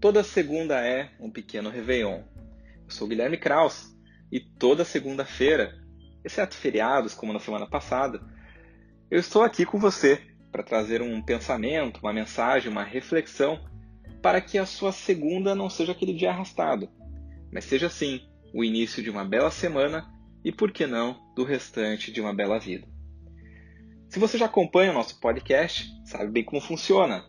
Toda segunda é um pequeno Réveillon. Eu sou Guilherme Kraus e toda segunda-feira, exceto feriados como na semana passada, eu estou aqui com você para trazer um pensamento, uma mensagem, uma reflexão para que a sua segunda não seja aquele dia arrastado, mas seja sim o início de uma bela semana e, por que não, do restante de uma bela vida. Se você já acompanha o nosso podcast, sabe bem como funciona.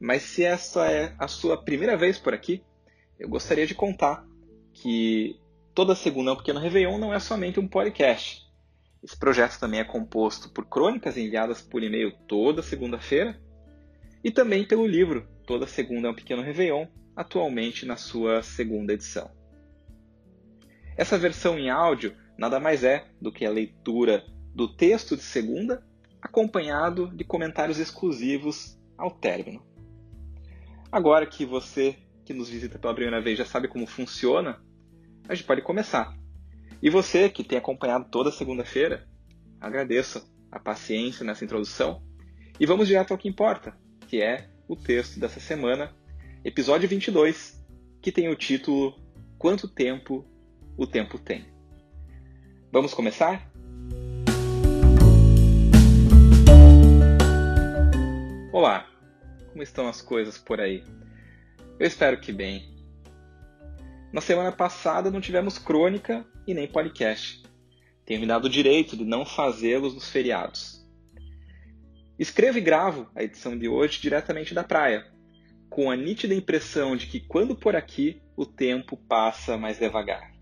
Mas se essa é a sua primeira vez por aqui, eu gostaria de contar que toda segunda um pequeno Réveillon não é somente um podcast. Esse projeto também é composto por crônicas enviadas por e-mail toda segunda-feira e também pelo livro Toda Segunda é um Pequeno Réveillon, atualmente na sua segunda edição. Essa versão em áudio nada mais é do que a leitura do texto de segunda, acompanhado de comentários exclusivos ao término. Agora que você que nos visita pela primeira vez já sabe como funciona, a gente pode começar. E você que tem acompanhado toda segunda-feira, agradeço a paciência nessa introdução e vamos direto ao que importa, que é o texto dessa semana, episódio 22, que tem o título Quanto Tempo o Tempo Tem. Vamos começar? Olá, como estão as coisas por aí? Eu espero que bem. Na semana passada não tivemos crônica e nem podcast. Tenho me dado o direito de não fazê-los nos feriados. Escrevo e gravo a edição de hoje diretamente da praia, com a nítida impressão de que quando por aqui o tempo passa mais devagar.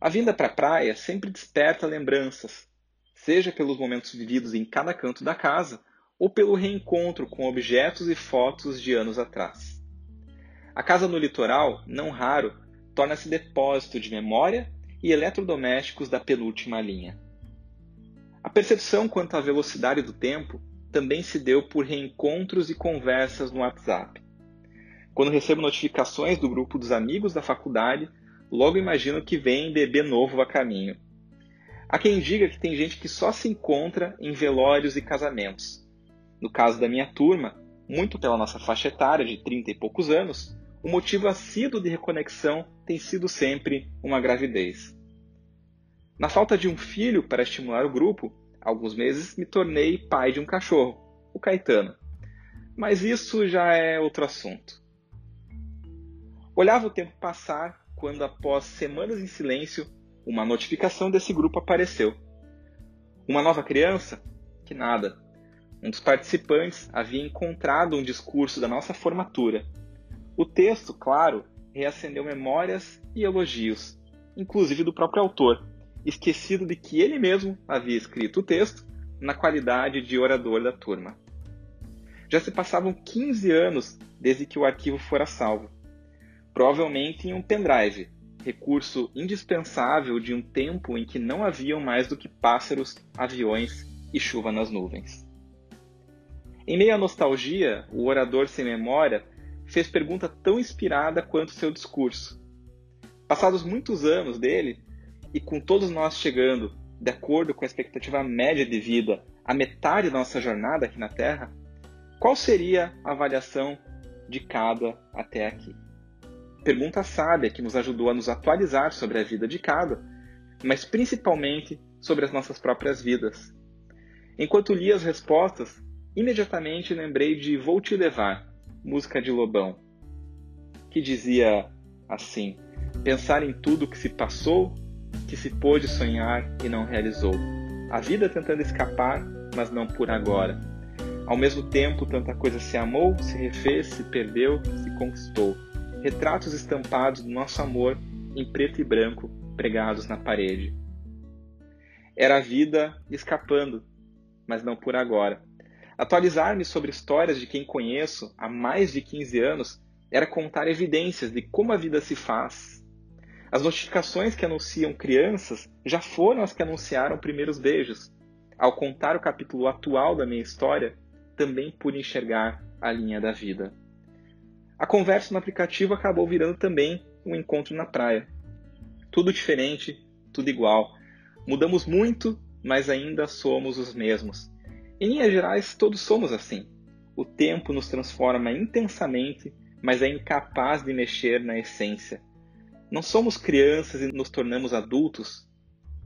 A vinda para a praia sempre desperta lembranças, seja pelos momentos vividos em cada canto da casa ou pelo reencontro com objetos e fotos de anos atrás. A casa no litoral, não raro, torna-se depósito de memória e eletrodomésticos da penúltima linha. A percepção quanto à velocidade do tempo também se deu por reencontros e conversas no WhatsApp. Quando recebo notificações do grupo dos amigos da faculdade, logo imagino que vem bebê novo a caminho. Há quem diga que tem gente que só se encontra em velórios e casamentos, no caso da minha turma, muito pela nossa faixa etária de 30 e poucos anos, o motivo assíduo de reconexão tem sido sempre uma gravidez. Na falta de um filho para estimular o grupo, alguns meses me tornei pai de um cachorro, o Caetano. Mas isso já é outro assunto. Olhava o tempo passar quando, após semanas em silêncio, uma notificação desse grupo apareceu. Uma nova criança? Que nada. Um dos participantes havia encontrado um discurso da nossa formatura. O texto, claro, reacendeu memórias e elogios, inclusive do próprio autor, esquecido de que ele mesmo havia escrito o texto na qualidade de orador da turma. Já se passavam 15 anos desde que o arquivo fora salvo, provavelmente em um pendrive, recurso indispensável de um tempo em que não haviam mais do que pássaros, aviões e chuva nas nuvens. Em meio à nostalgia, o orador sem memória fez pergunta tão inspirada quanto seu discurso. Passados muitos anos dele, e com todos nós chegando, de acordo com a expectativa média de vida, a metade da nossa jornada aqui na Terra, qual seria a avaliação de cada até aqui? Pergunta sábia que nos ajudou a nos atualizar sobre a vida de cada, mas principalmente sobre as nossas próprias vidas. Enquanto li as respostas, imediatamente lembrei de Vou Te Levar, música de Lobão, que dizia assim: Pensar em tudo que se passou, que se pôde sonhar e não realizou. A vida tentando escapar, mas não por agora. Ao mesmo tempo, tanta coisa se amou, se refez, se perdeu, se conquistou. Retratos estampados do nosso amor em preto e branco, pregados na parede. Era a vida escapando, mas não por agora. Atualizar-me sobre histórias de quem conheço há mais de 15 anos era contar evidências de como a vida se faz. As notificações que anunciam crianças já foram as que anunciaram primeiros beijos. Ao contar o capítulo atual da minha história, também pude enxergar a linha da vida. A conversa no aplicativo acabou virando também um encontro na praia. Tudo diferente, tudo igual. Mudamos muito, mas ainda somos os mesmos. Em linhas gerais, todos somos assim. O tempo nos transforma intensamente, mas é incapaz de mexer na essência. Não somos crianças e nos tornamos adultos,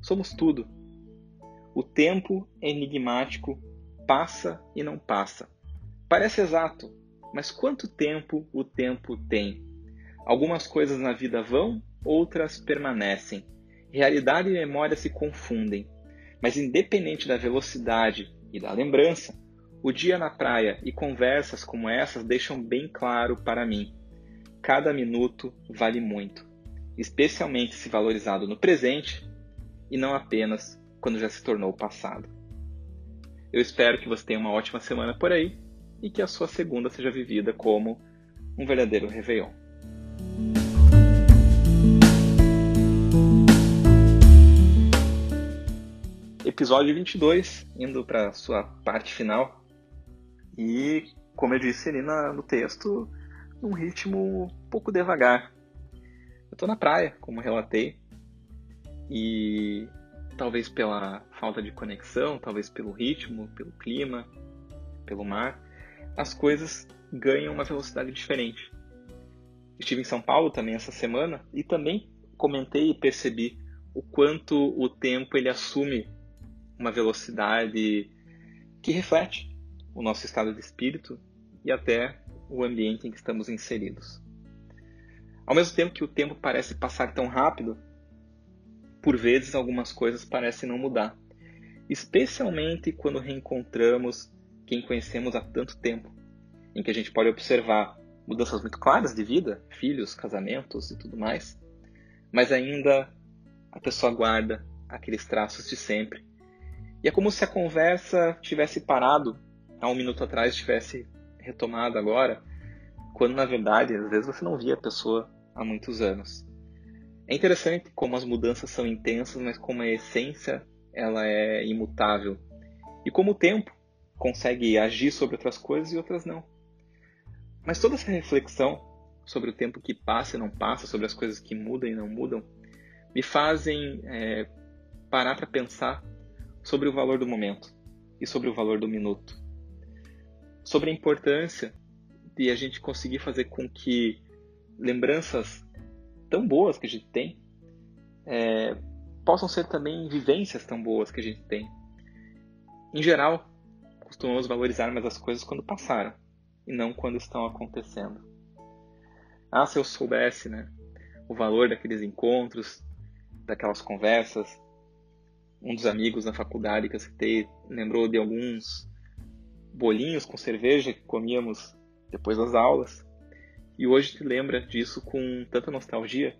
somos tudo. O tempo é enigmático, passa e não passa. Parece exato, mas quanto tempo o tempo tem? Algumas coisas na vida vão, outras permanecem. Realidade e memória se confundem. Mas independente da velocidade e da lembrança, o dia na praia e conversas como essas deixam bem claro para mim. Cada minuto vale muito, especialmente se valorizado no presente e não apenas quando já se tornou passado. Eu espero que você tenha uma ótima semana por aí e que a sua segunda seja vivida como um verdadeiro Réveillon. Episódio 22, indo para sua parte final. E, como eu disse ali na, no texto, num ritmo um pouco devagar. Eu estou na praia, como relatei, e talvez pela falta de conexão, talvez pelo ritmo, pelo clima, pelo mar, as coisas ganham uma velocidade diferente. Estive em São Paulo também essa semana e também comentei e percebi o quanto o tempo ele assume uma velocidade que reflete o nosso estado de espírito e até o ambiente em que estamos inseridos. Ao mesmo tempo que o tempo parece passar tão rápido, por vezes algumas coisas parecem não mudar, especialmente quando reencontramos quem conhecemos há tanto tempo, em que a gente pode observar mudanças muito claras de vida, filhos, casamentos e tudo mais, mas ainda a pessoa guarda aqueles traços de sempre. E é como se a conversa tivesse parado há um minuto atrás tivesse retomado agora, quando na verdade, às vezes você não via a pessoa há muitos anos. É interessante como as mudanças são intensas, mas como a essência ela é imutável. E como o tempo consegue agir sobre outras coisas e outras não. Mas toda essa reflexão sobre o tempo que passa e não passa, sobre as coisas que mudam e não mudam, me fazem é, parar para pensar sobre o valor do momento e sobre o valor do minuto sobre a importância de a gente conseguir fazer com que lembranças tão boas que a gente tem é, possam ser também vivências tão boas que a gente tem. Em geral, costumamos valorizar mais as coisas quando passaram e não quando estão acontecendo. Ah, se eu soubesse, né, o valor daqueles encontros, daquelas conversas. Um dos amigos na faculdade que eu citei lembrou de alguns bolinhos com cerveja que comíamos depois das aulas. E hoje te lembra disso com tanta nostalgia,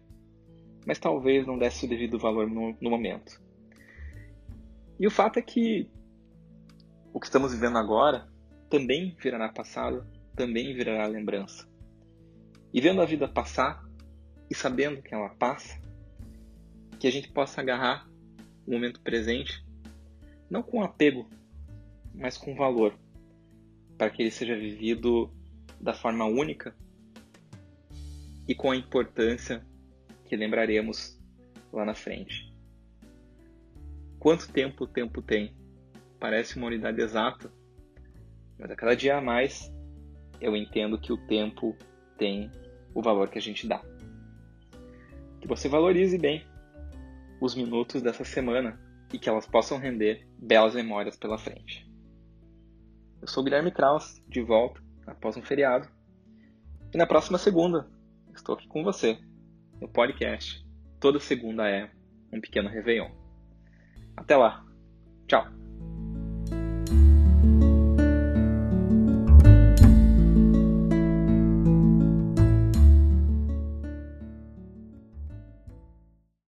mas talvez não desse o devido valor no, no momento. E o fato é que o que estamos vivendo agora também virará passado, também virará lembrança. E vendo a vida passar e sabendo que ela passa, que a gente possa agarrar o momento presente, não com apego, mas com valor para que ele seja vivido da forma única e com a importância que lembraremos lá na frente. Quanto tempo o tempo tem? Parece uma unidade exata, mas a cada dia a mais eu entendo que o tempo tem o valor que a gente dá. Que você valorize bem os minutos dessa semana e que elas possam render belas memórias pela frente. Eu sou Guilherme Kraus, de volta após um feriado. E na próxima segunda, estou aqui com você, no podcast. Toda segunda é um pequeno Réveillon. Até lá. Tchau.